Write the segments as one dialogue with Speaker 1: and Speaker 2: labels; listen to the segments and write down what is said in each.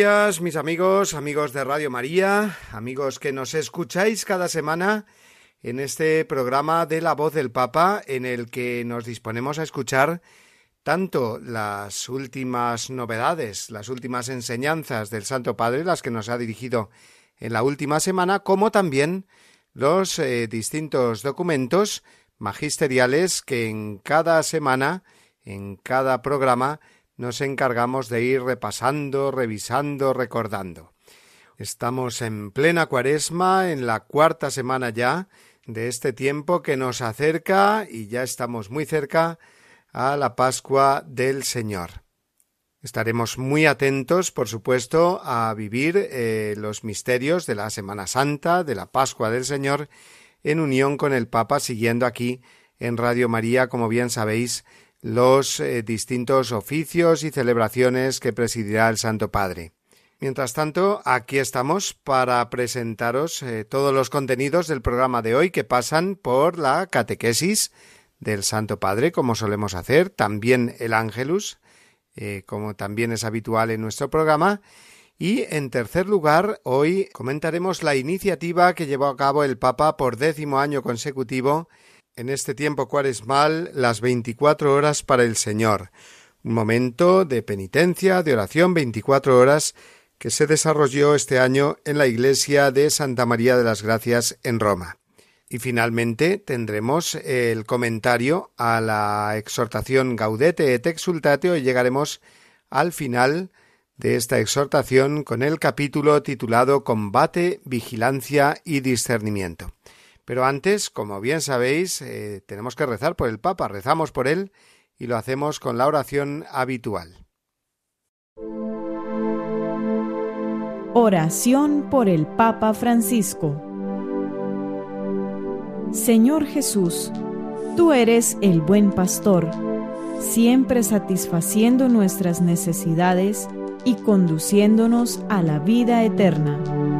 Speaker 1: Días, mis amigos, amigos de Radio María, amigos que nos escucháis cada semana en este programa de La Voz del Papa, en el que nos disponemos a escuchar tanto las últimas novedades, las últimas enseñanzas del Santo Padre, las que nos ha dirigido en la última semana, como también los eh, distintos documentos magisteriales que en cada semana, en cada programa, nos encargamos de ir repasando, revisando, recordando. Estamos en plena cuaresma, en la cuarta semana ya de este tiempo que nos acerca y ya estamos muy cerca a la Pascua del Señor. Estaremos muy atentos, por supuesto, a vivir eh, los misterios de la Semana Santa, de la Pascua del Señor, en unión con el Papa, siguiendo aquí en Radio María, como bien sabéis, los eh, distintos oficios y celebraciones que presidirá el Santo Padre. Mientras tanto, aquí estamos para presentaros eh, todos los contenidos del programa de hoy que pasan por la catequesis del Santo Padre, como solemos hacer, también el Ángelus, eh, como también es habitual en nuestro programa, y en tercer lugar, hoy comentaremos la iniciativa que llevó a cabo el Papa por décimo año consecutivo en este tiempo cuaresmal las veinticuatro horas para el Señor, un momento de penitencia, de oración veinticuatro horas que se desarrolló este año en la iglesia de Santa María de las Gracias en Roma. Y finalmente tendremos el comentario a la exhortación Gaudete et exultate y llegaremos al final de esta exhortación con el capítulo titulado Combate, Vigilancia y Discernimiento. Pero antes, como bien sabéis, eh, tenemos que rezar por el Papa, rezamos por él y lo hacemos con la oración habitual.
Speaker 2: Oración por el Papa Francisco Señor Jesús, tú eres el buen pastor, siempre satisfaciendo nuestras necesidades y conduciéndonos a la vida eterna.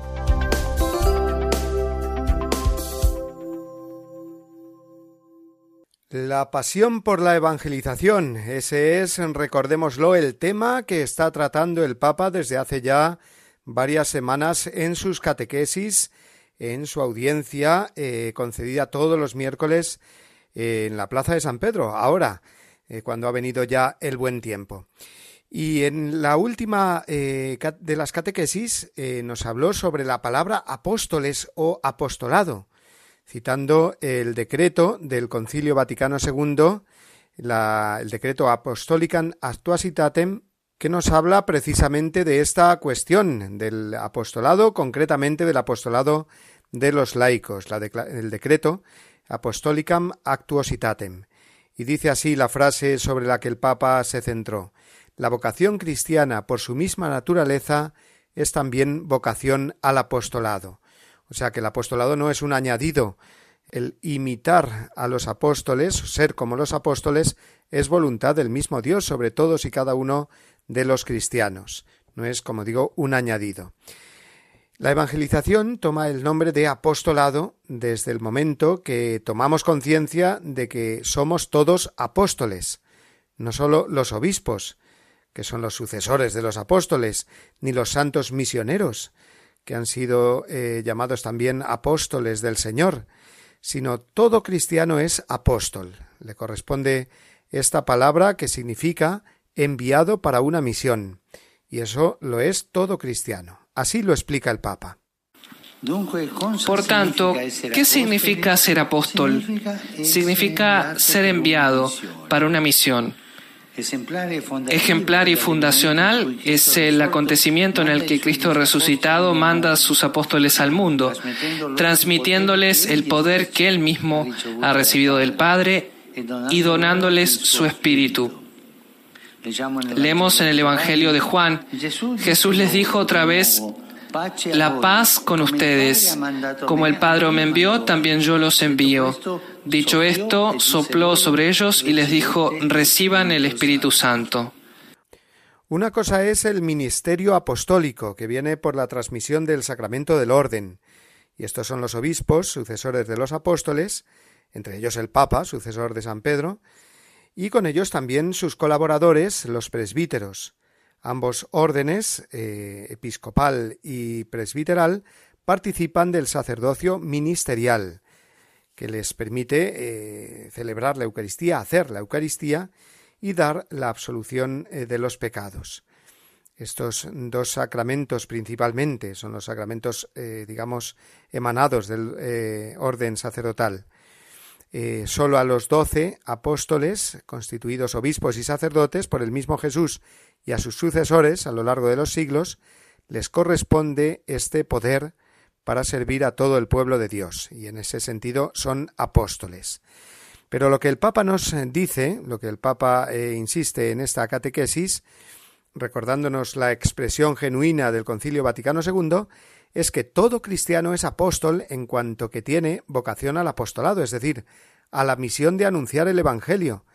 Speaker 1: La pasión por la evangelización. Ese es, recordémoslo, el tema que está tratando el Papa desde hace ya varias semanas en sus catequesis, en su audiencia eh, concedida todos los miércoles eh, en la Plaza de San Pedro, ahora, eh, cuando ha venido ya el buen tiempo. Y en la última de las catequesis nos habló sobre la palabra apóstoles o apostolado citando el decreto del Concilio Vaticano II, el decreto Apostolicam Actuasitatem, que nos habla precisamente de esta cuestión del apostolado, concretamente del apostolado de los laicos, el decreto Apostolicam Actuositatem. Y dice así la frase sobre la que el Papa se centró. La vocación cristiana, por su misma naturaleza, es también vocación al apostolado. O sea que el apostolado no es un añadido. El imitar a los apóstoles, ser como los apóstoles, es voluntad del mismo Dios sobre todos y cada uno de los cristianos. No es, como digo, un añadido. La evangelización toma el nombre de apostolado desde el momento que tomamos conciencia de que somos todos apóstoles, no sólo los obispos, que son los sucesores de los apóstoles, ni los santos misioneros, que han sido eh, llamados también apóstoles del Señor, sino todo cristiano es apóstol. Le corresponde esta palabra que significa enviado para una misión, y eso lo es todo cristiano. Así lo explica el Papa.
Speaker 3: Por tanto, ¿qué significa ser apóstol? Significa ser enviado para una misión. Ejemplar y fundacional es el acontecimiento en el que Cristo resucitado manda a sus apóstoles al mundo, transmitiéndoles el poder que Él mismo ha recibido del Padre y donándoles su espíritu. Leemos en el Evangelio de Juan, Jesús les dijo otra vez, la paz con ustedes. Como el Padre me envió, también yo los envío. Dicho esto, sopló sobre ellos y les dijo, reciban el Espíritu Santo.
Speaker 1: Una cosa es el ministerio apostólico, que viene por la transmisión del sacramento del orden, y estos son los obispos, sucesores de los apóstoles, entre ellos el Papa, sucesor de San Pedro, y con ellos también sus colaboradores, los presbíteros. Ambos órdenes, eh, episcopal y presbiteral, participan del sacerdocio ministerial, que les permite eh, celebrar la Eucaristía, hacer la Eucaristía y dar la absolución eh, de los pecados. Estos dos sacramentos principalmente son los sacramentos, digamos, emanados del orden sacerdotal. Eh, solo a los doce apóstoles, constituidos obispos y sacerdotes por el mismo Jesús y a sus sucesores a lo largo de los siglos, les corresponde este poder para servir a todo el pueblo de Dios, y en ese sentido son apóstoles. Pero lo que el Papa nos dice, lo que el Papa eh, insiste en esta catequesis, recordándonos la expresión genuina del Concilio Vaticano II, es que todo cristiano es apóstol en cuanto que tiene vocación al apostolado, es decir, a la misión de anunciar el Evangelio,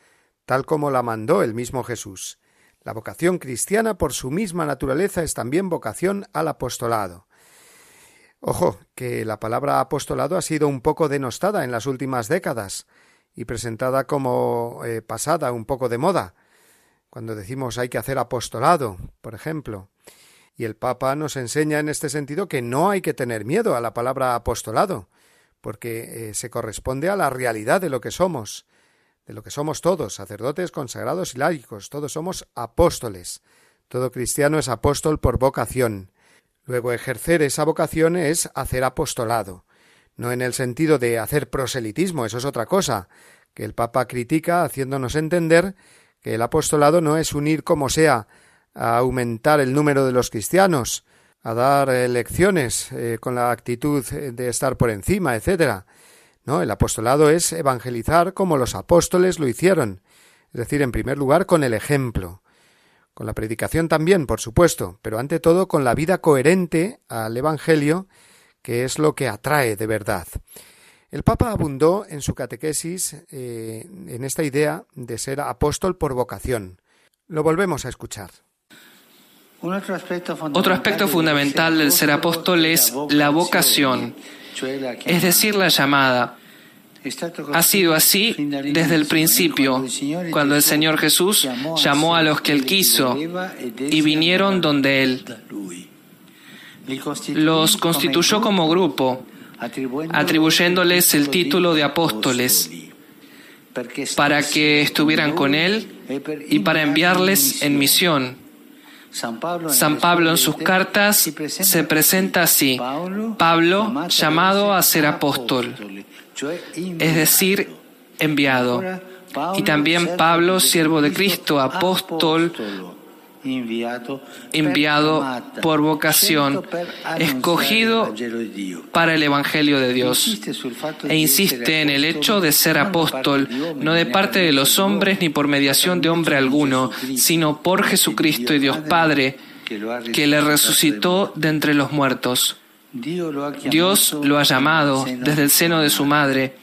Speaker 1: tal como la mandó el mismo Jesús. La vocación cristiana, por su misma naturaleza, es también vocación al apostolado. Ojo, que la palabra apostolado ha sido un poco denostada en las últimas décadas y presentada como eh, pasada, un poco de moda. Cuando decimos hay que hacer apostolado, por ejemplo. Y el Papa nos enseña en este sentido que no hay que tener miedo a la palabra apostolado, porque eh, se corresponde a la realidad de lo que somos, de lo que somos todos, sacerdotes, consagrados y laicos, todos somos apóstoles. Todo cristiano es apóstol por vocación. Luego ejercer esa vocación es hacer apostolado, no en el sentido de hacer proselitismo, eso es otra cosa, que el Papa critica haciéndonos entender que el apostolado no es unir como sea a aumentar el número de los cristianos, a dar lecciones eh, con la actitud de estar por encima, etcétera. No, el apostolado es evangelizar como los apóstoles lo hicieron, es decir, en primer lugar con el ejemplo, con la predicación también, por supuesto, pero ante todo con la vida coherente al Evangelio, que es lo que atrae de verdad. El Papa abundó en su catequesis eh, en esta idea de ser apóstol por vocación. Lo volvemos a escuchar.
Speaker 3: Otro aspecto fundamental del ser apóstol es la vocación, es decir, la llamada. Ha sido así desde el principio, cuando el Señor Jesús llamó a los que Él quiso y vinieron donde Él. Los constituyó como grupo, atribuyéndoles el título de apóstoles, para que estuvieran con Él y para enviarles en misión San Pablo en sus cartas se presenta así, Pablo llamado a ser apóstol, es decir, enviado. Y también Pablo, siervo de Cristo, apóstol, enviado por vocación, escogido para el Evangelio de Dios, e insiste en el hecho de ser apóstol, no de parte de los hombres ni por mediación de hombre alguno, sino por Jesucristo y Dios Padre, que le resucitó de entre los muertos. Dios lo ha llamado desde el seno de su madre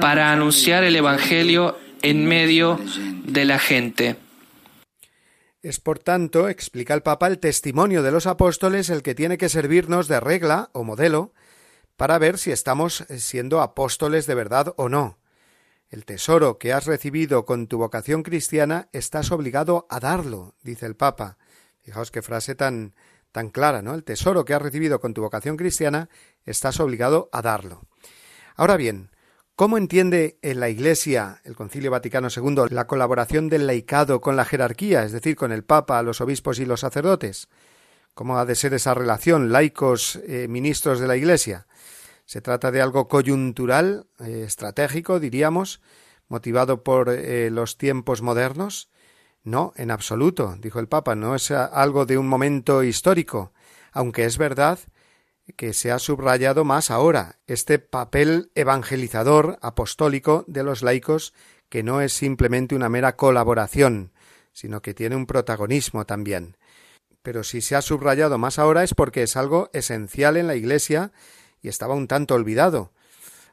Speaker 3: para anunciar el Evangelio en medio de la gente.
Speaker 1: Es por tanto, explica el Papa, el testimonio de los apóstoles el que tiene que servirnos de regla o modelo para ver si estamos siendo apóstoles de verdad o no. El tesoro que has recibido con tu vocación cristiana estás obligado a darlo, dice el Papa. Fijaos qué frase tan tan clara, ¿no? El tesoro que has recibido con tu vocación cristiana estás obligado a darlo. Ahora bien, ¿Cómo entiende en la Iglesia, el Concilio Vaticano II, la colaboración del laicado con la jerarquía, es decir, con el Papa, los obispos y los sacerdotes? ¿Cómo ha de ser esa relación laicos eh, ministros de la Iglesia? ¿Se trata de algo coyuntural, eh, estratégico, diríamos, motivado por eh, los tiempos modernos? No, en absoluto, dijo el Papa, no es algo de un momento histórico, aunque es verdad que se ha subrayado más ahora, este papel evangelizador apostólico de los laicos que no es simplemente una mera colaboración, sino que tiene un protagonismo también. Pero si se ha subrayado más ahora es porque es algo esencial en la Iglesia y estaba un tanto olvidado,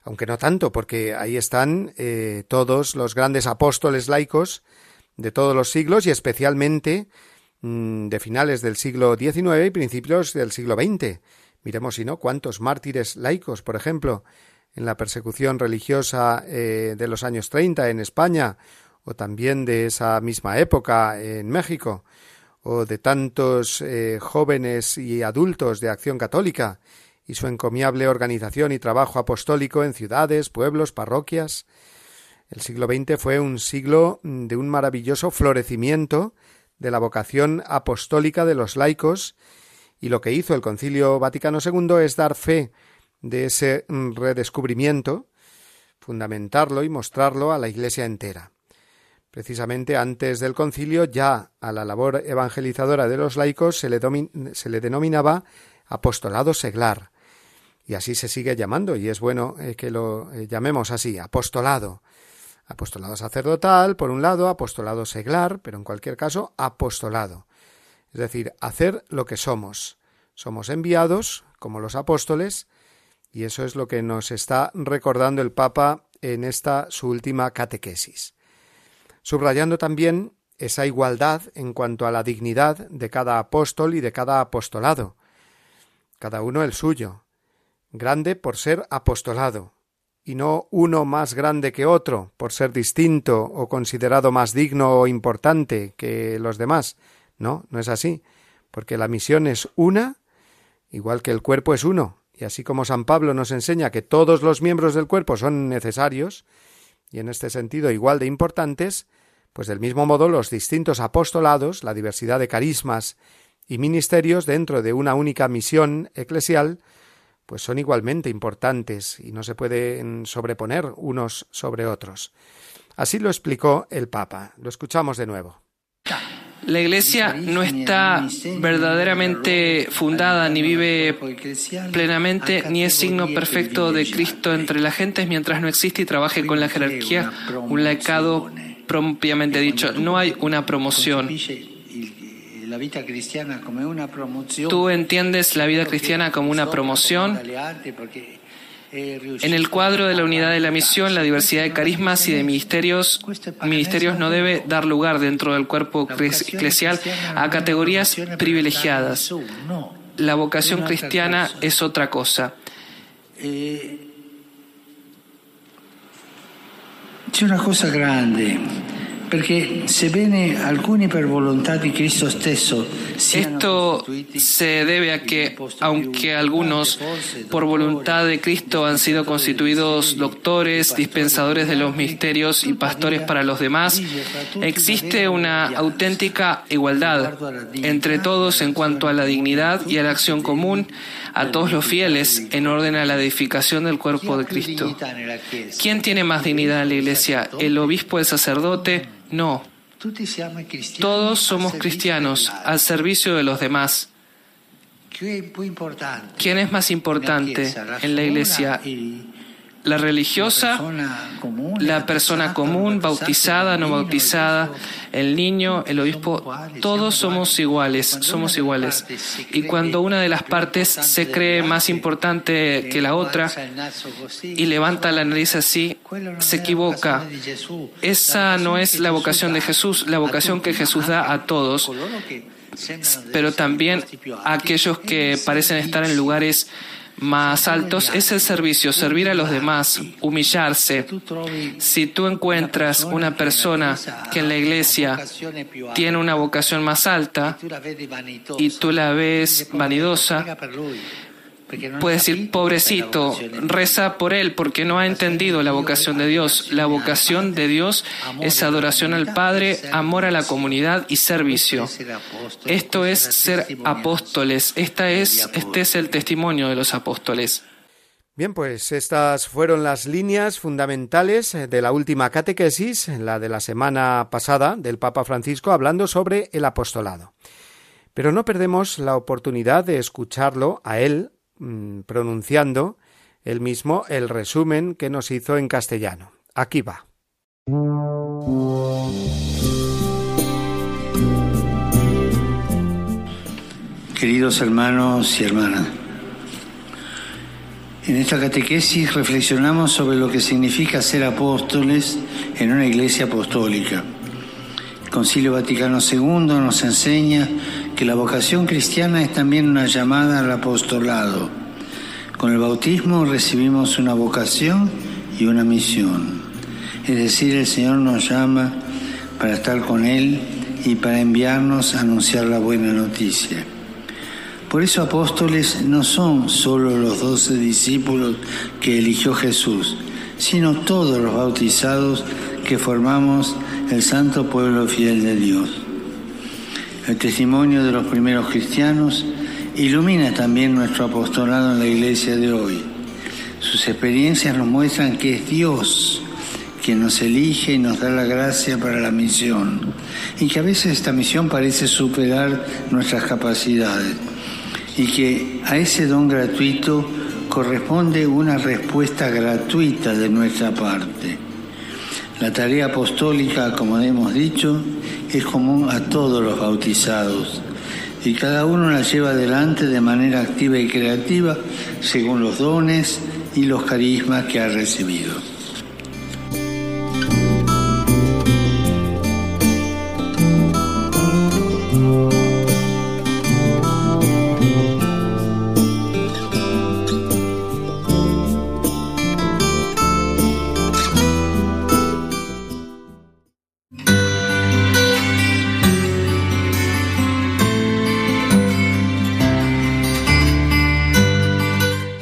Speaker 1: aunque no tanto, porque ahí están eh, todos los grandes apóstoles laicos de todos los siglos y especialmente mm, de finales del siglo XIX y principios del siglo XX Miremos si no cuántos mártires laicos, por ejemplo, en la persecución religiosa eh, de los años 30 en España, o también de esa misma época en México, o de tantos eh, jóvenes y adultos de acción católica, y su encomiable organización y trabajo apostólico en ciudades, pueblos, parroquias. El siglo XX fue un siglo de un maravilloso florecimiento de la vocación apostólica de los laicos y lo que hizo el Concilio Vaticano II es dar fe de ese redescubrimiento, fundamentarlo y mostrarlo a la Iglesia entera. Precisamente antes del concilio ya a la labor evangelizadora de los laicos se le, se le denominaba apostolado seglar, y así se sigue llamando, y es bueno eh, que lo eh, llamemos así, apostolado. Apostolado sacerdotal, por un lado, apostolado seglar, pero en cualquier caso, apostolado es decir, hacer lo que somos. Somos enviados, como los apóstoles, y eso es lo que nos está recordando el Papa en esta su última catequesis. Subrayando también esa igualdad en cuanto a la dignidad de cada apóstol y de cada apostolado, cada uno el suyo, grande por ser apostolado, y no uno más grande que otro, por ser distinto o considerado más digno o importante que los demás, no, no es así, porque la misión es una, igual que el cuerpo es uno, y así como San Pablo nos enseña que todos los miembros del cuerpo son necesarios, y en este sentido igual de importantes, pues del mismo modo los distintos apostolados, la diversidad de carismas y ministerios dentro de una única misión eclesial, pues son igualmente importantes y no se pueden sobreponer unos sobre otros. Así lo explicó el Papa. Lo escuchamos de nuevo.
Speaker 3: La iglesia no está verdaderamente fundada ni vive plenamente ni es signo perfecto de Cristo entre las gentes mientras no existe y trabaje con la jerarquía un laicado propiamente dicho. No hay una promoción. Tú entiendes la vida cristiana como una promoción en el cuadro de la unidad de la misión, la diversidad de carismas y de ministerios, ministerios no debe dar lugar dentro del cuerpo eclesial a categorías privilegiadas. La vocación cristiana es otra cosa.
Speaker 4: Es una cosa grande
Speaker 3: esto se debe a que, aunque algunos por voluntad de Cristo han sido constituidos doctores, dispensadores de los misterios y pastores para los demás, existe una auténtica igualdad entre todos en cuanto a la dignidad y a la acción común a todos los fieles en orden a la edificación del cuerpo de Cristo. ¿Quién tiene más dignidad en la Iglesia? ¿El obispo, el sacerdote? No. Todos somos cristianos al servicio de los demás. ¿Quién es más importante en la iglesia? La religiosa, la persona común, bautizada, no bautizada, el niño, el obispo, todos somos iguales, somos iguales. Y cuando una de las partes se cree más importante que la otra y levanta la nariz así, se equivoca. Esa no es la vocación de Jesús, la vocación que Jesús da a todos, pero también a aquellos que parecen estar en lugares más altos es el servicio, servir a los demás, humillarse. Si tú encuentras una persona que en la iglesia tiene una vocación más alta y tú la ves vanidosa, Puedes decir, pobrecito, reza por él porque no ha entendido la vocación de Dios. La vocación de Dios es adoración al Padre, amor a la comunidad y servicio. Esto es ser apóstoles. Esta es, este es el testimonio de los apóstoles.
Speaker 1: Bien, pues estas fueron las líneas fundamentales de la última catequesis, la de la semana pasada del Papa Francisco, hablando sobre el apostolado. Pero no perdemos la oportunidad de escucharlo a él Mm, pronunciando él mismo el resumen que nos hizo en castellano. Aquí va.
Speaker 4: Queridos hermanos y hermanas, en esta catequesis reflexionamos sobre lo que significa ser apóstoles en una iglesia apostólica. El Concilio Vaticano II nos enseña que la vocación cristiana es también una llamada al apostolado. Con el bautismo recibimos una vocación y una misión. Es decir, el Señor nos llama para estar con Él y para enviarnos a anunciar la buena noticia. Por eso apóstoles no son solo los doce discípulos que eligió Jesús, sino todos los bautizados que formamos el santo pueblo fiel de Dios. El testimonio de los primeros cristianos ilumina también nuestro apostolado en la iglesia de hoy. Sus experiencias nos muestran que es Dios quien nos elige y nos da la gracia para la misión, y que a veces esta misión parece superar nuestras capacidades, y que a ese don gratuito corresponde una respuesta gratuita de nuestra parte. La tarea apostólica, como hemos dicho, es común a todos los bautizados y cada uno la lleva adelante de manera activa y creativa según los dones y los carismas que ha recibido.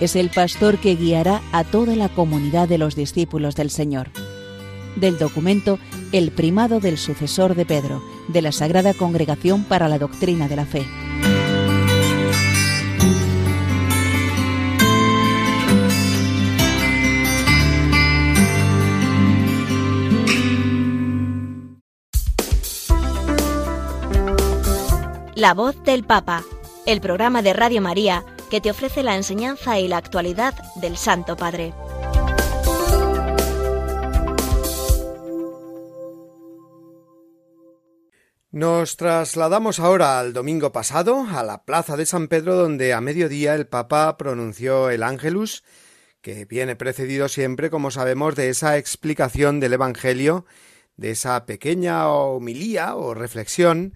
Speaker 5: es el pastor que guiará a toda la comunidad de los discípulos del Señor. Del documento El primado del sucesor de Pedro, de la Sagrada Congregación para la Doctrina de la Fe.
Speaker 6: La voz del Papa, el programa de Radio María que te ofrece la enseñanza y la actualidad del Santo Padre.
Speaker 1: Nos trasladamos ahora al domingo pasado, a la plaza de San Pedro, donde a mediodía el Papa pronunció el Ángelus, que viene precedido siempre, como sabemos, de esa explicación del Evangelio, de esa pequeña homilía o reflexión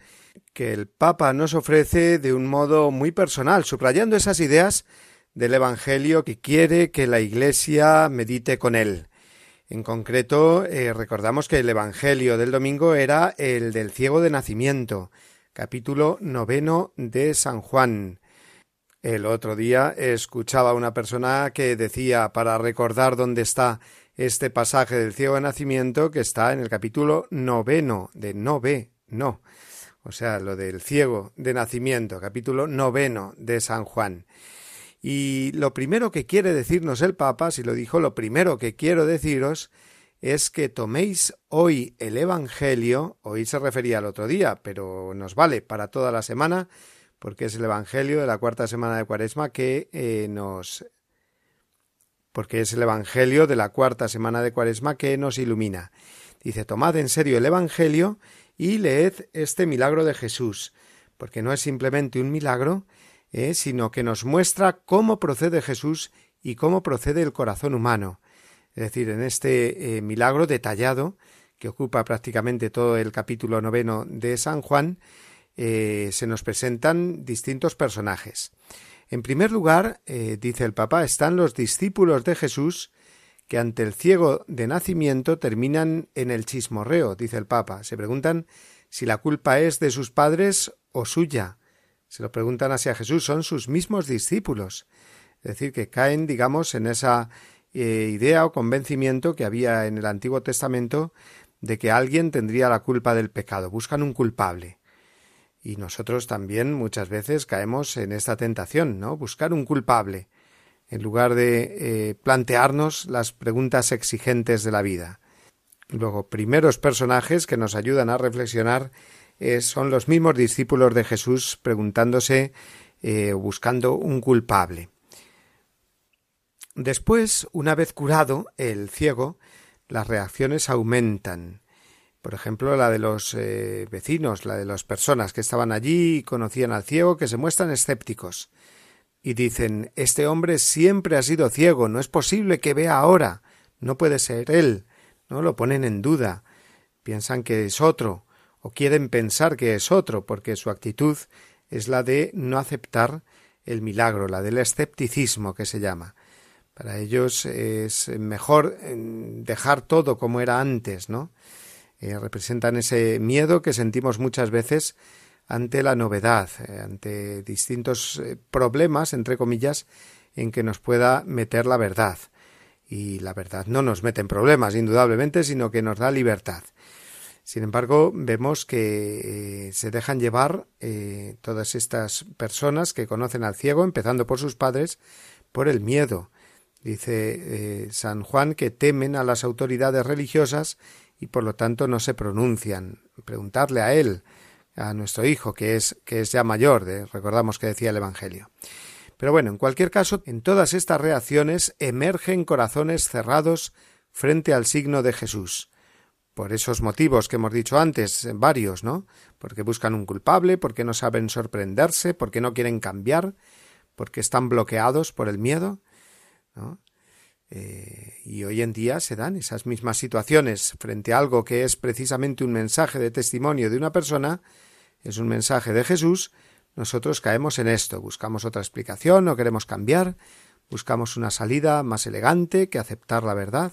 Speaker 1: que el Papa nos ofrece de un modo muy personal, subrayando esas ideas del Evangelio que quiere que la Iglesia medite con él. En concreto, eh, recordamos que el Evangelio del domingo era el del ciego de nacimiento, capítulo noveno de San Juan. El otro día escuchaba a una persona que decía, para recordar dónde está este pasaje del ciego de nacimiento que está en el capítulo noveno de Nove, no, o sea, lo del ciego de nacimiento, capítulo noveno de San Juan. Y lo primero que quiere decirnos el Papa, si lo dijo, lo primero que quiero deciros es que toméis hoy el Evangelio, hoy se refería al otro día, pero nos vale para toda la semana, porque es el Evangelio de la cuarta semana de Cuaresma que eh, nos porque es el Evangelio de la cuarta semana de Cuaresma que nos ilumina. Dice, tomad en serio el Evangelio y leed este milagro de Jesús, porque no es simplemente un milagro, eh, sino que nos muestra cómo procede Jesús y cómo procede el corazón humano. Es decir, en este eh, milagro detallado, que ocupa prácticamente todo el capítulo noveno de San Juan, eh, se nos presentan distintos personajes. En primer lugar, dice el Papa, están los discípulos de Jesús que ante el ciego de nacimiento terminan en el chismorreo, dice el Papa. Se preguntan si la culpa es de sus padres o suya. Se lo preguntan hacia Jesús, son sus mismos discípulos. Es decir, que caen, digamos, en esa eh, idea o convencimiento que había en el Antiguo Testamento de que alguien tendría la culpa del pecado. Buscan un culpable. Y nosotros también muchas veces caemos en esta tentación, ¿no? Buscar un culpable en lugar de eh, plantearnos las preguntas exigentes de la vida. Luego, primeros personajes que nos ayudan a reflexionar eh, son los mismos discípulos de Jesús preguntándose eh, buscando un culpable. Después, una vez curado el ciego, las reacciones aumentan. Por ejemplo, la de los vecinos, la de las personas que estaban allí y conocían al ciego, que se muestran escépticos y dicen Este hombre siempre ha sido ciego, no es posible que vea ahora, no puede ser él, no lo ponen en duda, piensan que es otro, o quieren pensar que es otro, porque su actitud es la de no aceptar el milagro, la del escepticismo que se llama. Para ellos es mejor eh, dejar todo como era antes, ¿no? Eh, representan ese miedo que sentimos muchas veces ante la novedad, eh, ante distintos eh, problemas, entre comillas, en que nos pueda meter la verdad. Y la verdad no nos mete en problemas, indudablemente, sino que nos da libertad. Sin embargo, vemos que eh, se dejan llevar todas estas personas que conocen al ciego, empezando por sus padres, por el miedo. Dice San Juan que temen a las autoridades religiosas y por lo tanto no se pronuncian. Preguntarle a él a nuestro hijo, que es, que es ya mayor, de, recordamos que decía el Evangelio. Pero bueno, en cualquier caso, en todas estas reacciones emergen corazones cerrados frente al signo de Jesús. Por esos motivos que hemos dicho antes, varios, ¿no? Porque buscan un culpable, porque no saben sorprenderse, porque no quieren cambiar, porque están bloqueados por el miedo, ¿no? Eh, y hoy en día se dan esas mismas situaciones frente a algo que es precisamente un mensaje de testimonio de una persona, es un mensaje de Jesús, nosotros caemos en esto, buscamos otra explicación, no queremos cambiar, buscamos una salida más elegante que aceptar la verdad.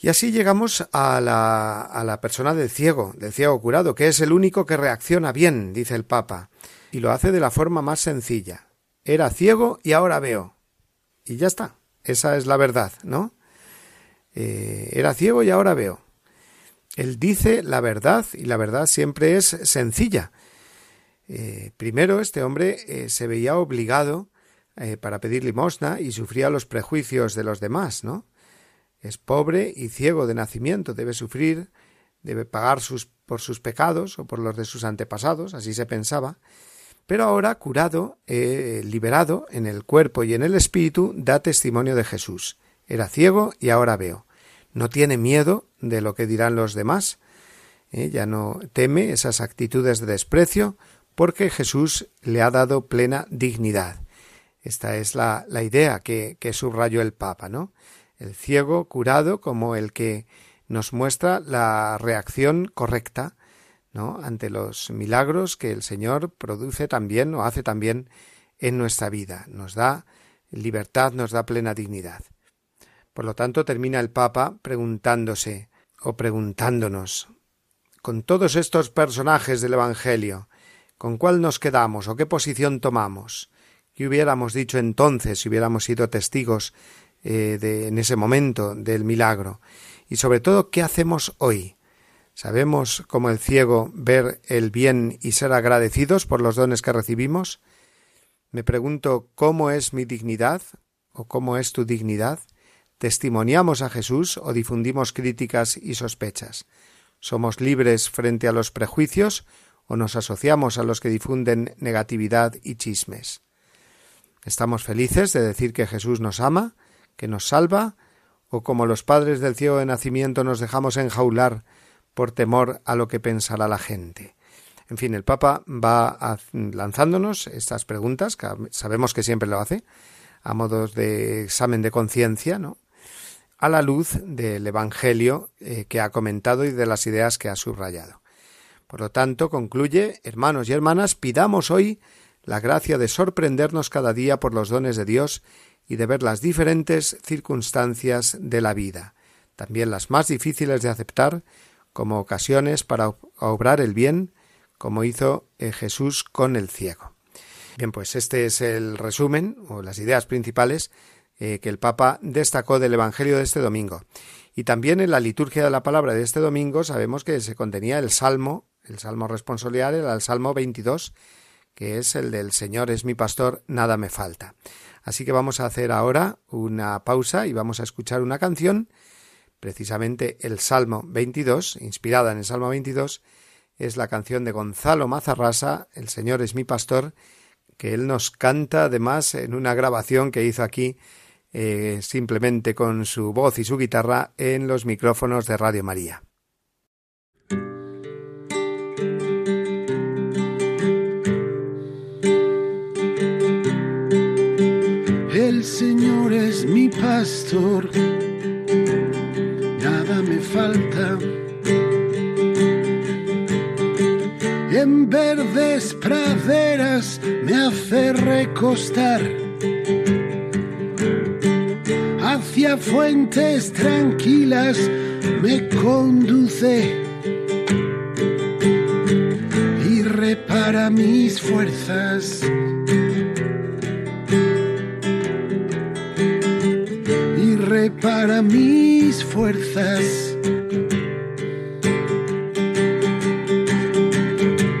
Speaker 1: Y así llegamos a la, a la persona del ciego, del ciego curado, que es el único que reacciona bien, dice el Papa, y lo hace de la forma más sencilla. Era ciego y ahora veo. Y ya está. Esa es la verdad, ¿no? Eh, era ciego y ahora veo. Él dice la verdad y la verdad siempre es sencilla. Eh, primero, este hombre eh, se veía obligado para pedir limosna y sufría los prejuicios de los demás, ¿no? Es pobre y ciego de nacimiento, debe sufrir, debe pagar sus, por sus pecados o por los de sus antepasados, así se pensaba, pero ahora, curado, eh, liberado en el cuerpo y en el espíritu, da testimonio de Jesús. Era ciego y ahora veo. No tiene miedo de lo que dirán los demás, eh, ya no teme esas actitudes de desprecio, porque Jesús le ha dado plena dignidad. Esta es la, idea que, que subrayó el Papa, ¿no? El ciego curado como el que nos muestra la reacción correcta ante los milagros que el Señor produce también o hace también en nuestra vida. Nos da libertad, nos da plena dignidad. Por lo tanto, termina el Papa preguntándose o preguntándonos con todos estos personajes del Evangelio, ¿con cuál nos quedamos o qué posición tomamos? ¿Qué hubiéramos dicho entonces si hubiéramos sido testigos eh, de, en ese momento del milagro. Y sobre todo, ¿qué hacemos hoy? ¿Sabemos, como el ciego, ver el bien y ser agradecidos por los dones que recibimos? Me pregunto, ¿cómo es mi dignidad? ¿O cómo es tu dignidad? ¿Testimoniamos a Jesús o difundimos críticas y sospechas? ¿Somos libres frente a los prejuicios o nos asociamos a los que difunden negatividad y chismes? ¿Estamos felices de decir que Jesús nos ama, que nos salva, o como los padres del ciego de nacimiento nos dejamos enjaular por temor a lo que pensará la gente? En fin, el Papa va lanzándonos estas preguntas, que sabemos que siempre lo hace, a modos de examen de conciencia, ¿no? a la luz del Evangelio eh, que ha comentado y de las ideas que ha subrayado. Por lo tanto, concluye, hermanos y hermanas, pidamos hoy la gracia de sorprendernos cada día por los dones de Dios y de ver las diferentes circunstancias de la vida, también las más difíciles de aceptar, como ocasiones para obrar el bien, como hizo eh, Jesús con el ciego. Bien, pues este es el resumen o las ideas principales eh, que el Papa destacó del Evangelio de este domingo. Y también en la liturgia de la palabra de este domingo sabemos que se contenía el Salmo, el Salmo responsorial, el Salmo 22, que es el del Señor es mi pastor, nada me falta. Así que vamos a hacer ahora una pausa y vamos a escuchar una canción, precisamente el Salmo 22, inspirada en el Salmo 22, es la canción de Gonzalo Mazarrasa, El Señor es mi pastor, que él nos canta además en una grabación que hizo aquí eh, simplemente con su voz y su guitarra en los micrófonos de Radio María.
Speaker 7: El Señor es mi pastor, me falta. En verdes praderas me hace recostar hacia fuentes tranquilas me conduce y repara mis fuerzas. Y repara mis fuerzas.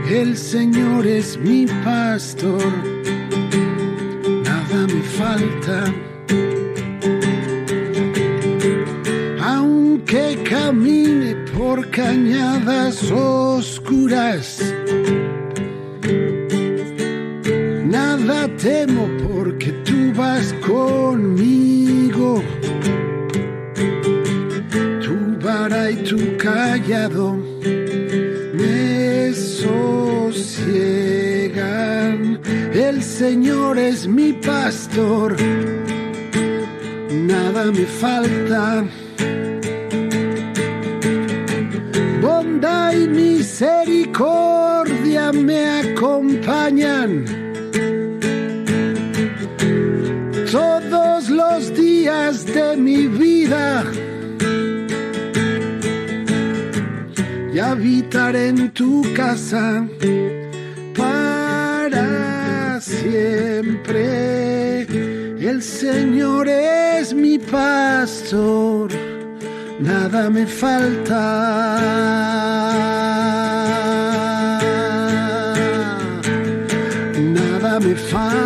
Speaker 7: El Señor es mi pastor, nada me falta. camine por cañadas oscuras. Nada temo porque tú vas conmigo. Callado me sosiegan. El Señor es mi pastor. Nada me falta. y misericordia me acompañan. Todos los días de mi vida y habitaré en tu casa para siempre. El Señor es mi pastor nada me falta. Nada me falta.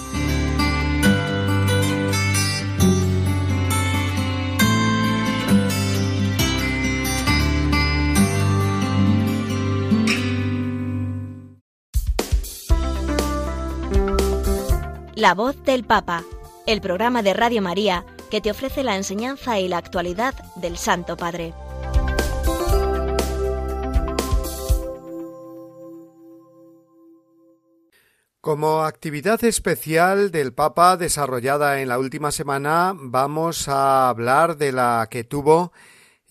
Speaker 6: La voz del Papa, el programa de Radio María que te ofrece la enseñanza y la actualidad del Santo Padre.
Speaker 1: Como actividad especial del Papa desarrollada en la última semana, vamos a hablar de la que tuvo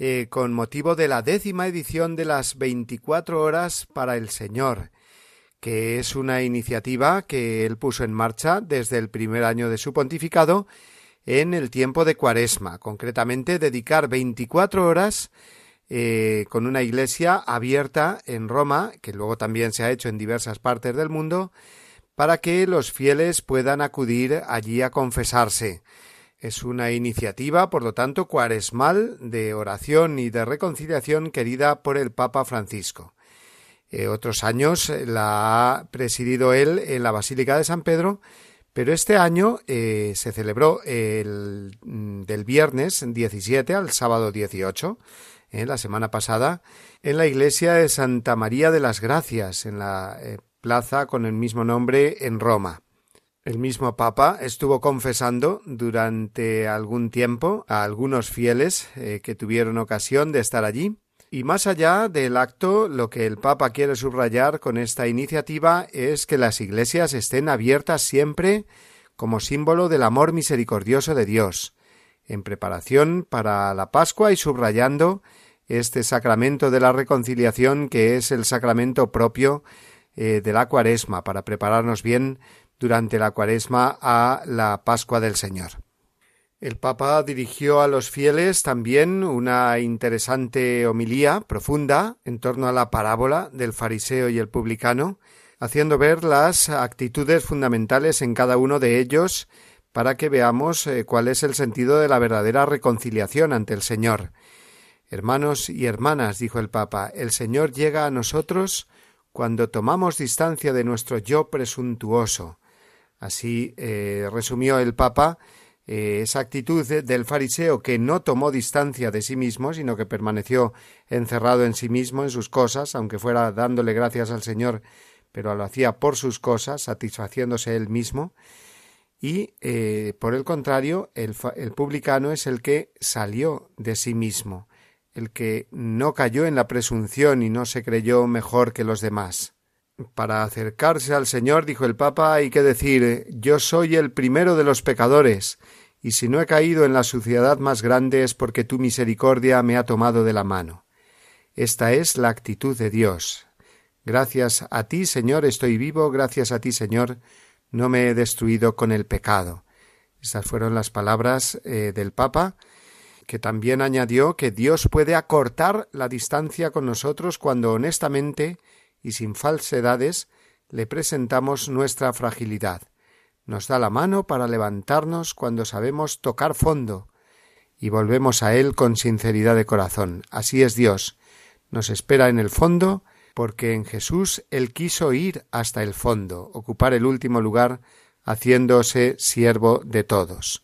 Speaker 1: eh, con motivo de la décima edición de las 24 horas para el Señor, que es una iniciativa que él puso en marcha desde el primer año de su pontificado en el tiempo de Cuaresma, concretamente dedicar 24 horas eh, con una iglesia abierta en Roma, que luego también se ha hecho en diversas partes del mundo, para que los fieles puedan acudir allí a confesarse. Es una iniciativa, por lo tanto, cuaresmal de oración y de reconciliación querida por el Papa Francisco. Eh, otros años la ha presidido él en la Basílica de San Pedro, pero este año eh, se celebró el, mm, del viernes 17 al sábado 18, en eh, la semana pasada, en la iglesia de Santa María de las Gracias, en la plaza con el mismo nombre en Roma. El mismo Papa estuvo confesando durante algún tiempo a algunos fieles eh, que tuvieron ocasión de estar allí. Y más allá del acto, lo que el Papa quiere subrayar con esta iniciativa es que las iglesias estén abiertas siempre como símbolo del amor misericordioso de Dios, en preparación para la Pascua y subrayando este sacramento de la reconciliación que es el sacramento propio eh, de la cuaresma para prepararnos bien durante la cuaresma a la Pascua del Señor. El Papa dirigió a los fieles también una interesante homilía profunda en torno a la parábola del fariseo y el publicano, haciendo ver las actitudes fundamentales en cada uno de ellos para que veamos eh, cuál es el sentido de la verdadera reconciliación ante el Señor. Hermanos y hermanas, dijo el Papa, el Señor llega a nosotros cuando tomamos distancia de nuestro yo presuntuoso. Así eh, resumió el Papa eh, esa actitud del fariseo que no tomó distancia de sí mismo, sino que permaneció encerrado en sí mismo, en sus cosas, aunque fuera dándole gracias al Señor, pero lo hacía por sus cosas, satisfaciéndose él mismo. Y, eh, por el contrario, el, el publicano es el que salió de sí mismo, el que no cayó en la presunción y no se creyó mejor que los demás. Para acercarse al Señor, dijo el Papa, hay que decir yo soy el primero de los pecadores, y si no he caído en la suciedad más grande es porque tu misericordia me ha tomado de la mano. Esta es la actitud de Dios. Gracias a ti, Señor, estoy vivo, gracias a ti, Señor, no me he destruido con el pecado. Estas fueron las palabras eh, del Papa que también añadió que Dios puede acortar la distancia con nosotros cuando honestamente y sin falsedades le presentamos nuestra fragilidad. Nos da la mano para levantarnos cuando sabemos tocar fondo y volvemos a Él con sinceridad de corazón. Así es Dios. Nos espera en el fondo porque en Jesús Él quiso ir hasta el fondo, ocupar el último lugar, haciéndose siervo de todos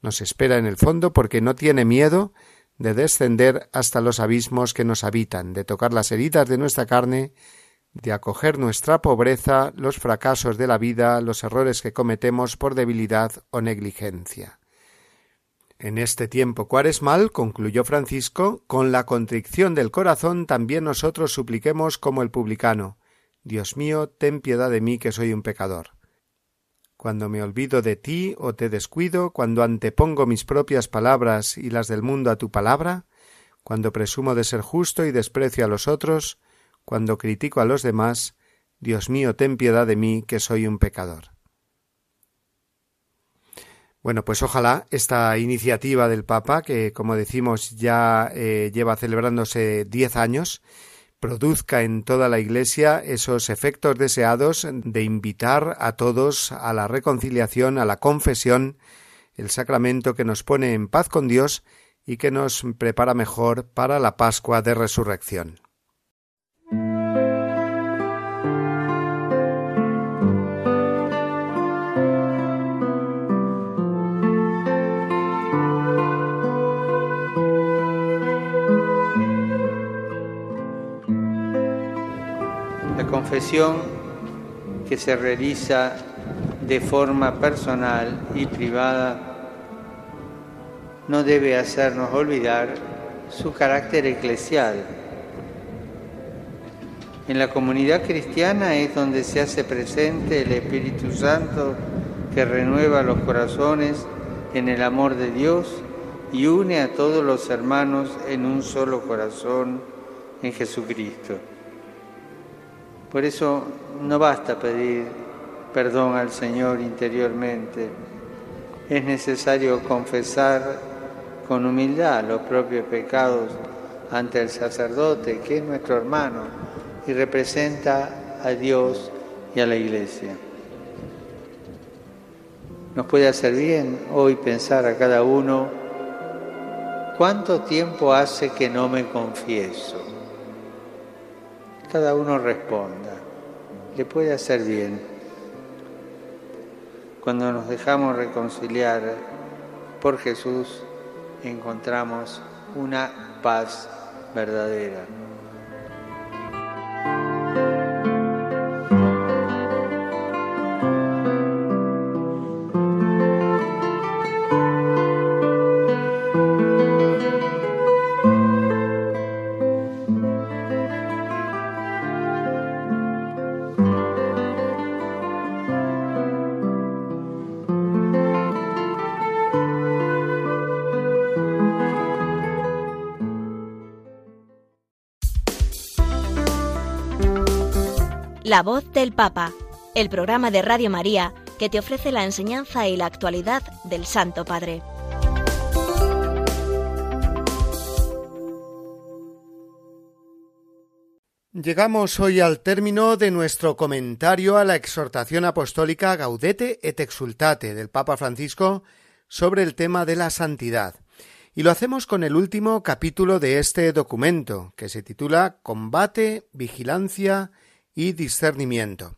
Speaker 1: nos espera en el fondo porque no tiene miedo de descender hasta los abismos que nos habitan, de tocar las heridas de nuestra carne, de acoger nuestra pobreza, los fracasos de la vida, los errores que cometemos por debilidad o negligencia. En este tiempo cuaresmal, concluyó Francisco, con la contrición del corazón también nosotros supliquemos como el publicano Dios mío, ten piedad de mí que soy un pecador cuando me olvido de ti o te descuido, cuando antepongo mis propias palabras y las del mundo a tu palabra, cuando presumo de ser justo y desprecio a los otros, cuando critico a los demás, Dios mío, ten piedad de mí, que soy un pecador. Bueno, pues ojalá esta iniciativa del Papa, que como decimos ya eh, lleva celebrándose diez años, produzca en toda la Iglesia esos efectos deseados de invitar a todos a la reconciliación, a la confesión, el sacramento que nos pone en paz con Dios y que nos prepara mejor para la Pascua de Resurrección.
Speaker 8: Confesión que se realiza de forma personal y privada no debe hacernos olvidar su carácter eclesial.
Speaker 4: En la comunidad cristiana es donde se hace presente el Espíritu Santo que renueva los corazones en el amor de Dios y une a todos los hermanos en un solo corazón en Jesucristo. Por eso no basta pedir perdón al Señor interiormente, es necesario confesar con humildad los propios pecados ante el sacerdote, que es nuestro hermano y representa a Dios y a la Iglesia. Nos puede hacer bien hoy pensar a cada uno, ¿cuánto tiempo hace que no me confieso? Cada uno responda, le puede hacer bien. Cuando nos dejamos reconciliar por Jesús, encontramos una paz verdadera.
Speaker 6: La voz del Papa, el programa de Radio María que te ofrece la enseñanza y la actualidad del Santo Padre.
Speaker 1: Llegamos hoy al término de nuestro comentario a la exhortación apostólica Gaudete et Exultate del Papa Francisco sobre el tema de la santidad. Y lo hacemos con el último capítulo de este documento, que se titula Combate, Vigilancia y discernimiento.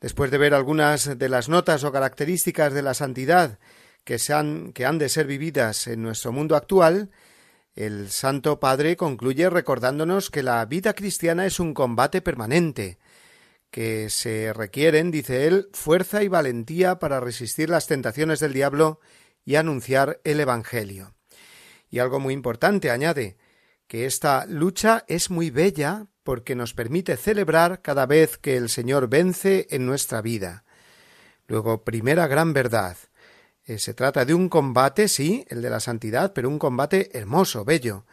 Speaker 1: Después de ver algunas de las notas o características de la santidad que, han, que han de ser vividas en nuestro mundo actual, el Santo Padre concluye recordándonos que la vida cristiana es un combate permanente, que se requieren, dice él, fuerza y valentía para resistir las tentaciones del diablo y anunciar el Evangelio. Y algo muy importante, añade, que esta lucha es muy bella porque nos permite celebrar cada vez que el Señor vence en nuestra vida. Luego, primera gran verdad. Eh, se trata de un combate, sí, el de la santidad, pero un combate hermoso, bello.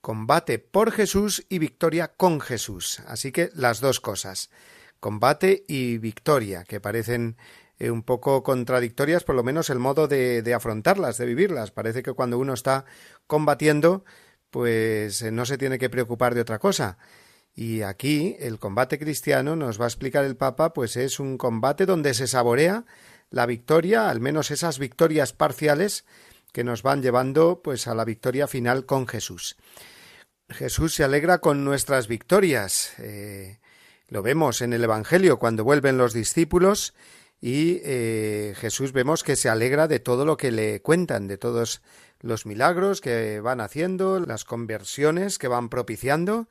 Speaker 1: Combate por Jesús y victoria con Jesús. Así que las dos cosas. Combate y victoria, que parecen eh, un poco contradictorias, por lo menos el modo de, afrontarlas, de vivirlas. Parece que cuando uno está combatiendo, pues eh, no se tiene que preocupar de otra cosa. Y aquí el combate cristiano nos va a explicar el Papa, pues es un combate donde se saborea la victoria, al menos esas victorias parciales que nos van llevando pues a la victoria final con Jesús. Jesús se alegra con nuestras victorias. Eh, lo vemos en el Evangelio cuando vuelven los discípulos y eh, Jesús vemos que se alegra de todo lo que le cuentan, de todos los milagros que van haciendo, las conversiones que van propiciando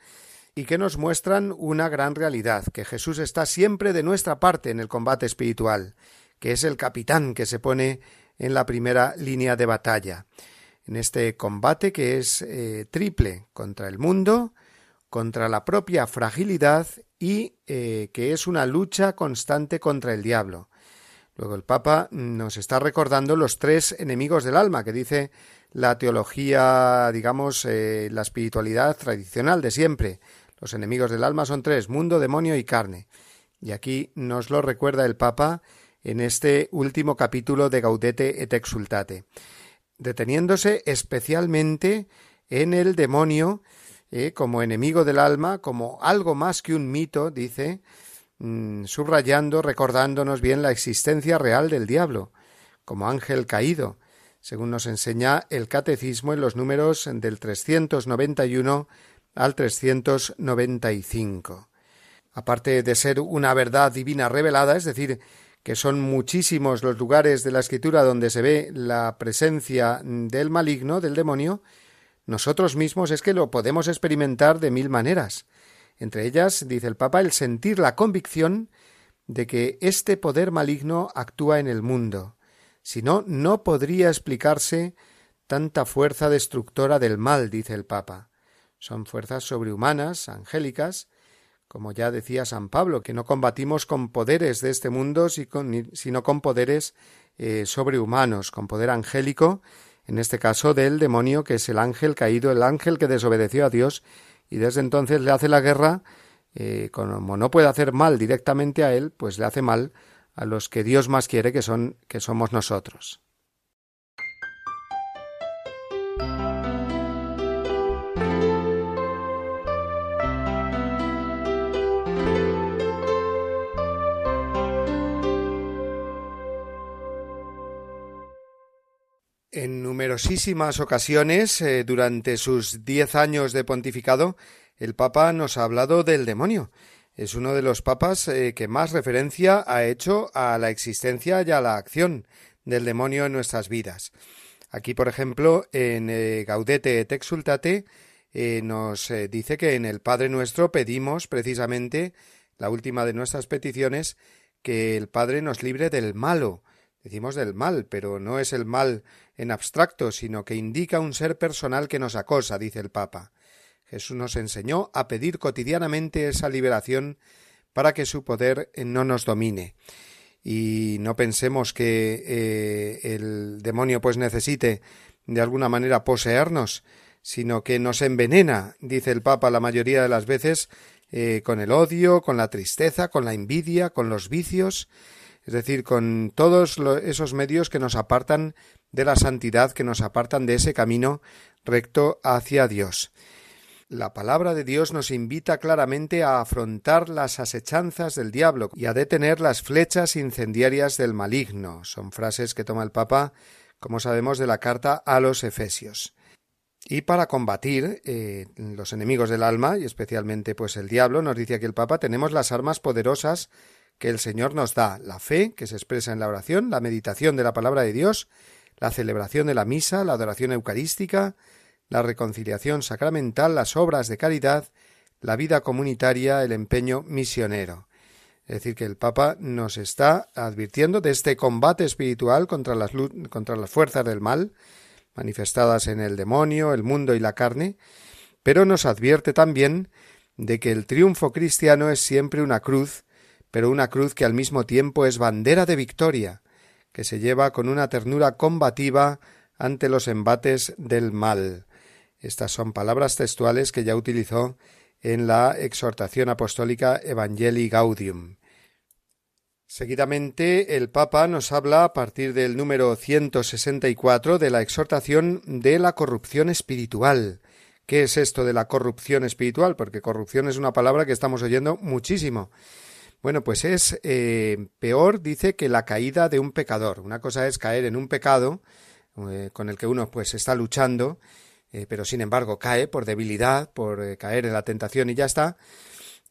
Speaker 1: y que nos muestran una gran realidad, que Jesús está siempre de nuestra parte en el combate espiritual, que es el capitán que se pone en la primera línea de batalla, en este combate que es eh, triple contra el mundo, contra la propia fragilidad y eh, que es una lucha constante contra el diablo. Luego el Papa nos está recordando los tres enemigos del alma que dice la teología, digamos, eh, la espiritualidad tradicional de siempre, los enemigos del alma son tres, mundo, demonio y carne. Y aquí nos lo recuerda el Papa en este último capítulo de Gaudete et Exultate, deteniéndose especialmente en el demonio eh, como enemigo del alma, como algo más que un mito, dice, mm, subrayando, recordándonos bien la existencia real del diablo, como ángel caído, según nos enseña el catecismo en los números del 391 al 395. Aparte de ser una verdad divina revelada, es decir, que son muchísimos los lugares de la escritura donde se ve la presencia del maligno, del demonio, nosotros mismos es que lo podemos experimentar de mil maneras. Entre ellas, dice el Papa, el sentir la convicción de que este poder maligno actúa en el mundo. Si no, no podría explicarse tanta fuerza destructora del mal, dice el Papa. Son fuerzas sobrehumanas, angélicas, como ya decía San Pablo, que no combatimos con poderes de este mundo, sino con poderes eh, sobrehumanos, con poder angélico, en este caso del demonio, que es el ángel caído, el ángel que desobedeció a Dios, y desde entonces le hace la guerra, eh, como no puede hacer mal directamente a él, pues le hace mal a los que Dios más quiere, que son que somos nosotros. En numerosísimas ocasiones, eh, durante sus diez años de pontificado, el Papa nos ha hablado del demonio. Es uno de los papas eh, que más referencia ha hecho a la existencia y a la acción del demonio en nuestras vidas. Aquí, por ejemplo, en eh, Gaudete et Exultate, nos dice que en el Padre Nuestro pedimos precisamente la última de nuestras peticiones que el Padre nos libre del malo, Decimos del mal, pero no es el mal en abstracto, sino que indica un ser personal que nos acosa, dice el Papa. Jesús nos enseñó a pedir cotidianamente esa liberación para que su poder no nos domine. Y no pensemos que eh, el demonio pues necesite de alguna manera poseernos, sino que nos envenena, dice el Papa la mayoría de las veces, eh, con el odio, con la tristeza, con la envidia, con los vicios, es decir, con todos esos medios que nos apartan de la santidad, que nos apartan de ese camino recto hacia Dios. La palabra de Dios nos invita claramente a afrontar las asechanzas del diablo y a detener las flechas incendiarias del maligno. Son frases que toma el Papa, como sabemos, de la carta a los Efesios. Y para combatir eh, los enemigos del alma, y especialmente pues el diablo, nos dice aquí el Papa, tenemos las armas poderosas que el Señor nos da la fe, que se expresa en la oración, la meditación de la palabra de Dios, la celebración de la misa, la adoración eucarística, la reconciliación sacramental, las obras de caridad, la vida comunitaria, el empeño misionero. Es decir, que el Papa nos está advirtiendo de este combate espiritual contra las, contra las fuerzas del mal, manifestadas en el demonio, el mundo y la carne, pero nos advierte también de que el triunfo cristiano es siempre una cruz pero una cruz que al mismo tiempo es bandera de victoria, que se lleva con una ternura combativa ante los embates del mal. Estas son palabras textuales que ya utilizó en la exhortación apostólica Evangelii Gaudium. Seguidamente, el Papa nos habla a partir del número 164 de la exhortación de la corrupción espiritual. ¿Qué es esto de la corrupción espiritual? Porque corrupción es una palabra que estamos oyendo muchísimo. Bueno, pues es eh, peor, dice, que la caída de un pecador. Una cosa es caer en un pecado eh, con el que uno pues está luchando, eh, pero sin embargo cae por debilidad, por caer en la tentación y ya está.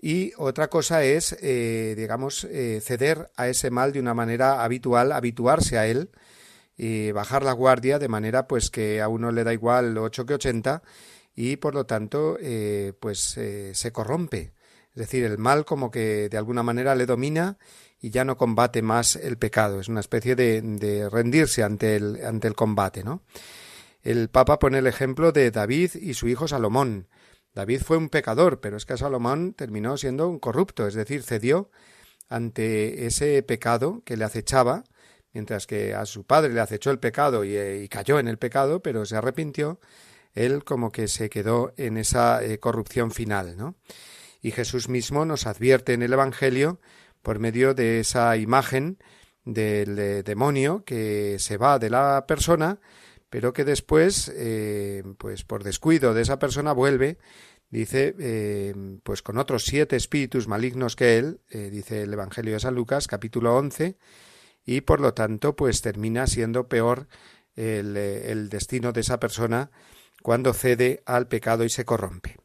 Speaker 1: Y otra cosa es, digamos, ceder a ese mal de una manera habitual, habituarse a él, y bajar la guardia de manera pues que a uno le da igual 8 que 80 y por lo tanto pues se corrompe es decir, el mal como que de alguna manera le domina y ya no combate más el pecado. Es una especie de, rendirse ante el, ante el combate, ¿no? El Papa pone el ejemplo de David y su hijo Salomón. David fue un pecador, pero es que Salomón terminó siendo un corrupto, es decir, cedió ante ese pecado que le acechaba, mientras que a su padre le acechó el pecado y, eh, cayó en el pecado, pero se arrepintió, él como que se quedó en esa eh, corrupción final, ¿no? Y Jesús mismo nos advierte en el Evangelio por medio de esa imagen del eh, demonio que se va de la persona, pero que después, eh, pues por descuido de esa persona vuelve, dice, eh, pues con otros siete espíritus malignos que él, dice el Evangelio de San Lucas, capítulo once, y por lo tanto, pues termina siendo peor el destino de esa persona cuando cede al pecado y se corrompe.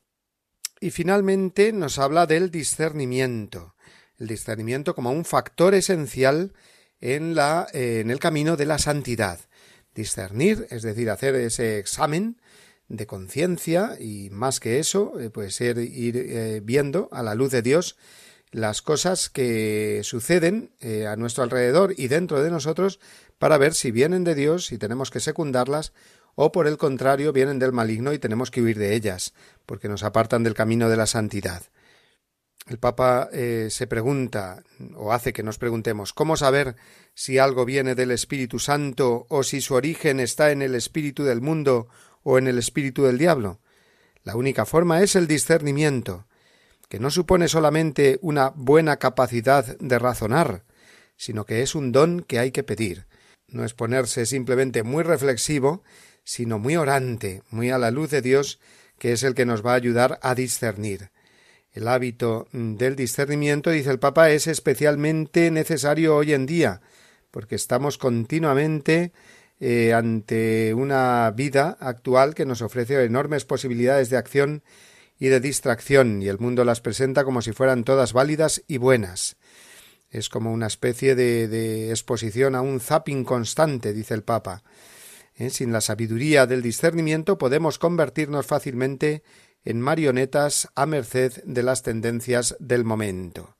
Speaker 1: Y finalmente nos habla del discernimiento, el discernimiento como un factor esencial en, la, eh, en el camino de la santidad. Discernir, es decir, hacer ese examen de conciencia y más que eso, eh, pues ir eh, viendo a la luz de Dios las cosas que suceden a nuestro alrededor y dentro de nosotros para ver si vienen de Dios, si tenemos que secundarlas o por el contrario vienen del maligno y tenemos que huir de ellas, porque nos apartan del camino de la santidad. El Papa eh, se pregunta, o hace que nos preguntemos, ¿cómo saber si algo viene del Espíritu Santo o si su origen está en el espíritu del mundo o en el espíritu del diablo? La única forma es el discernimiento, que no supone solamente una buena capacidad de razonar, sino que es un don que hay que pedir. No es ponerse simplemente muy reflexivo, sino muy orante, muy a la luz de Dios, que es el que nos va a ayudar a discernir. El hábito del discernimiento, dice el Papa, es especialmente necesario hoy en día, porque estamos continuamente eh, ante una vida actual que nos ofrece enormes posibilidades de acción y de distracción, y el mundo las presenta como si fueran todas válidas y buenas. Es como una especie de, de exposición a un zapping constante, dice el Papa. ¿Eh? Sin la sabiduría del discernimiento podemos convertirnos fácilmente en marionetas a merced de las tendencias del momento.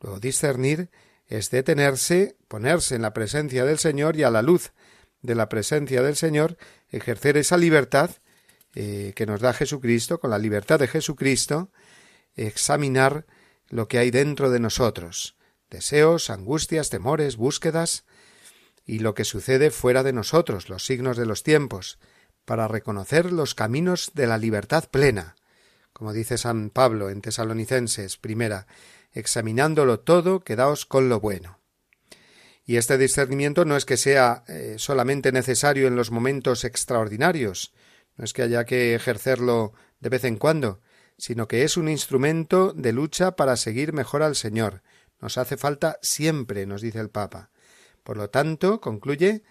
Speaker 1: Luego discernir es detenerse, ponerse en la presencia del Señor y a la luz de la presencia del Señor ejercer esa libertad eh, que nos da Jesucristo, con la libertad de Jesucristo, examinar lo que hay dentro de nosotros, deseos, angustias, temores, búsquedas, y lo que sucede fuera de nosotros, los signos de los tiempos, para reconocer los caminos de la libertad plena, como dice San Pablo en Tesalonicenses primera, examinándolo todo, quedaos con lo bueno. Y este discernimiento no es que sea eh, solamente necesario en los momentos extraordinarios, no es que haya que ejercerlo de vez en cuando, sino que es un instrumento de lucha para seguir mejor al Señor. Nos hace falta siempre, nos dice el Papa. Por lo tanto, concluye,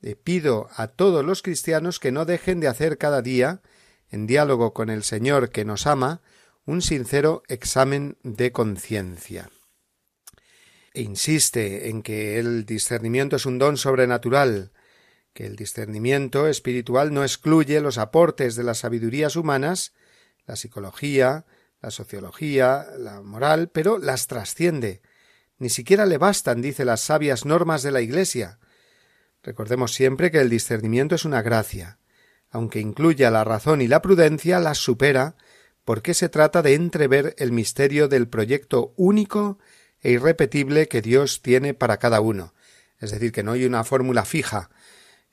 Speaker 1: le pido a todos los cristianos que no dejen de hacer cada día, en diálogo con el Señor que nos ama, un sincero examen de conciencia. E insiste en que el discernimiento es un don sobrenatural, que el discernimiento espiritual no excluye los aportes de las sabidurías humanas, la psicología, la sociología, la moral, pero las trasciende, ni siquiera le bastan, dice, las sabias normas de la Iglesia. Recordemos siempre que el discernimiento es una gracia. Aunque incluya la razón y la prudencia, las supera, porque se trata de entrever el misterio del proyecto único e irrepetible que Dios tiene para cada uno. Es decir, que no hay una fórmula fija,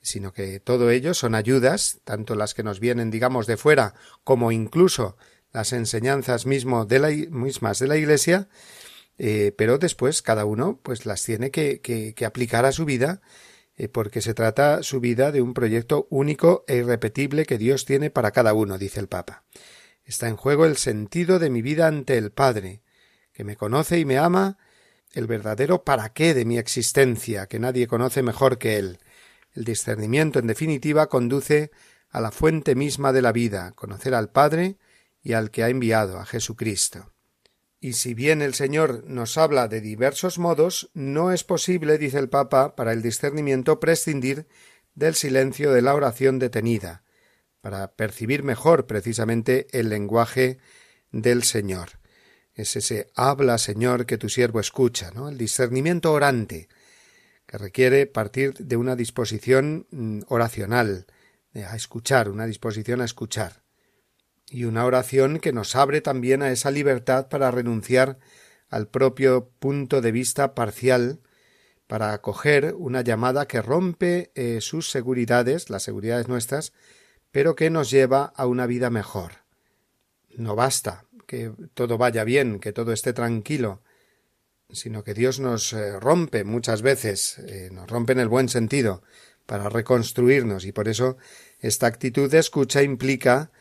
Speaker 1: sino que todo ello son ayudas, tanto las que nos vienen, digamos, de fuera, como incluso las enseñanzas mismo mismas de la Iglesia, eh, pero después cada uno pues las tiene que, aplicar a su vida eh, porque se trata su vida de un proyecto único e irrepetible que Dios tiene para cada uno, dice el Papa. Está en juego el sentido de mi vida ante el Padre, que me conoce y me ama, el verdadero para qué de mi existencia, que nadie conoce mejor que Él. El discernimiento, en definitiva, conduce a la fuente misma de la vida, conocer al Padre y al que ha enviado, a Jesucristo. Y si bien el Señor nos habla de diversos modos, no es posible, dice el Papa, para el discernimiento prescindir del silencio de la oración detenida, para percibir mejor precisamente el lenguaje del Señor. Es ese habla, Señor, que tu siervo escucha, ¿no? El discernimiento orante, que requiere partir de una disposición mm, oracional, a escuchar, una disposición a escuchar y una oración que nos abre también a esa libertad para renunciar al propio punto de vista parcial, para acoger una llamada que rompe eh, sus seguridades, las seguridades nuestras, pero que nos lleva a una vida mejor. No basta que todo vaya bien, que todo esté tranquilo, sino que Dios nos eh, rompe muchas veces, eh, nos rompe en el buen sentido, para reconstruirnos, y por eso esta actitud de escucha implica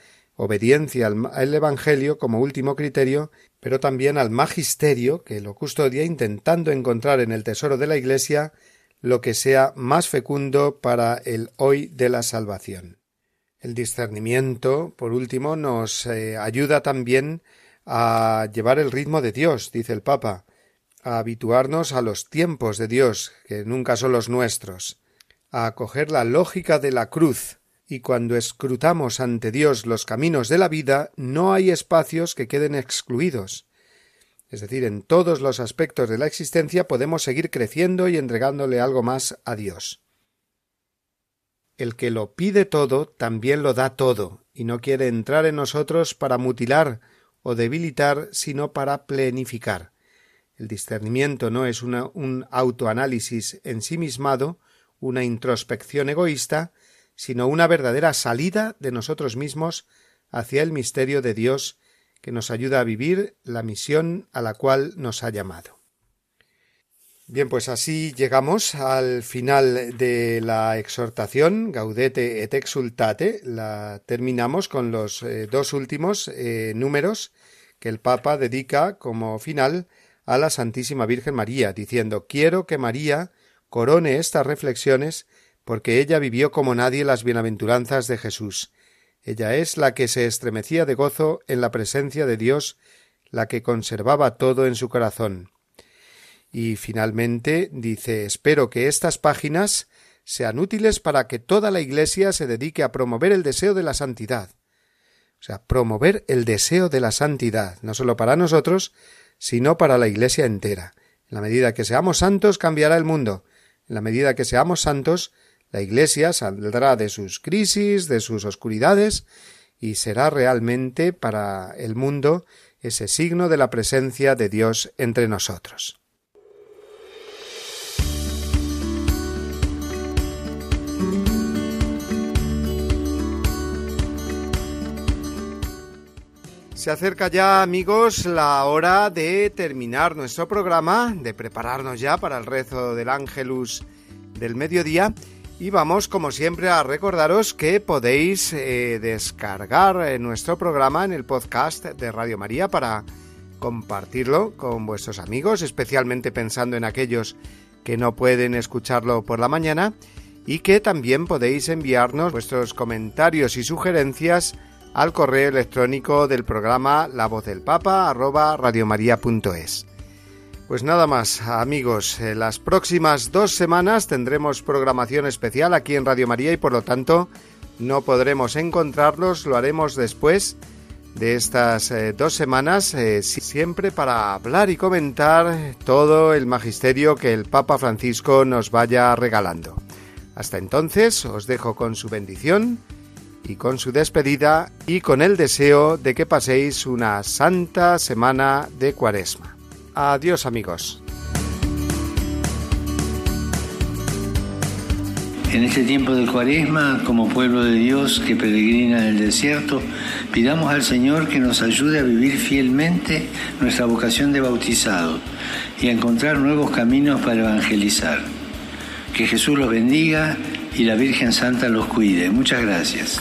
Speaker 1: obediencia al, Evangelio como último criterio, pero también al magisterio que lo custodia intentando encontrar en el tesoro de la Iglesia lo que sea más fecundo para el hoy de la salvación. El discernimiento, por último, nos eh, ayuda también a llevar el ritmo de Dios, dice el Papa, a habituarnos a los tiempos de Dios, que nunca son los nuestros, a acoger la lógica de la cruz, y cuando escrutamos ante Dios los caminos de la vida, no hay espacios que queden excluidos. Es decir, en todos los aspectos de la existencia podemos seguir creciendo y entregándole algo más a Dios. El que lo pide todo también lo da todo, y no quiere entrar en nosotros para mutilar o debilitar, sino para plenificar. El discernimiento no es un autoanálisis ensimismado, una introspección egoísta, sino una verdadera salida de nosotros mismos hacia el misterio de Dios que nos ayuda a vivir la misión a la cual nos ha llamado. Bien, pues así llegamos al final de la exhortación Gaudete et Exultate. La terminamos con los eh, dos últimos eh, números que el Papa dedica como final a la Santísima Virgen María, diciendo Quiero que María corone estas reflexiones porque ella vivió como nadie las bienaventuranzas de Jesús. Ella es la que se estremecía de gozo en la presencia de Dios, la que conservaba todo en su corazón. Y finalmente dice Espero que estas páginas sean útiles para que toda la Iglesia se dedique a promover el deseo de la santidad. O sea, promover el deseo de la santidad, no solo para nosotros, sino para la Iglesia entera. En la medida que seamos santos cambiará el mundo. En la medida que seamos santos, la Iglesia saldrá de sus crisis, de sus oscuridades, y será realmente para el mundo ese signo de la presencia de Dios entre nosotros. Se acerca ya, amigos, la hora de terminar nuestro programa, de prepararnos ya para el rezo del Ángelus del mediodía. Y vamos, como siempre, a recordaros que podéis eh, descargar eh, nuestro programa en el podcast de Radio María para compartirlo con vuestros amigos, especialmente pensando en aquellos que no pueden escucharlo por la mañana, y que también podéis enviarnos vuestros comentarios y sugerencias al correo electrónico del programa La Voz del Papa arroba radiomaria.es. Pues nada más, amigos, en las próximas dos semanas tendremos programación especial aquí en Radio María y por lo tanto no podremos encontrarlos, lo haremos después de estas eh, dos semanas, eh, siempre para hablar y comentar todo el magisterio que el Papa Francisco nos vaya regalando. Hasta entonces os dejo con su bendición y con su despedida y con el deseo de que paséis una santa semana de cuaresma. Adiós amigos.
Speaker 4: En este tiempo de cuaresma, como pueblo de Dios que peregrina en el desierto, pidamos al Señor que nos ayude a vivir fielmente nuestra vocación de bautizado y a encontrar nuevos caminos para evangelizar. Que Jesús los bendiga y la Virgen Santa los cuide. Muchas gracias.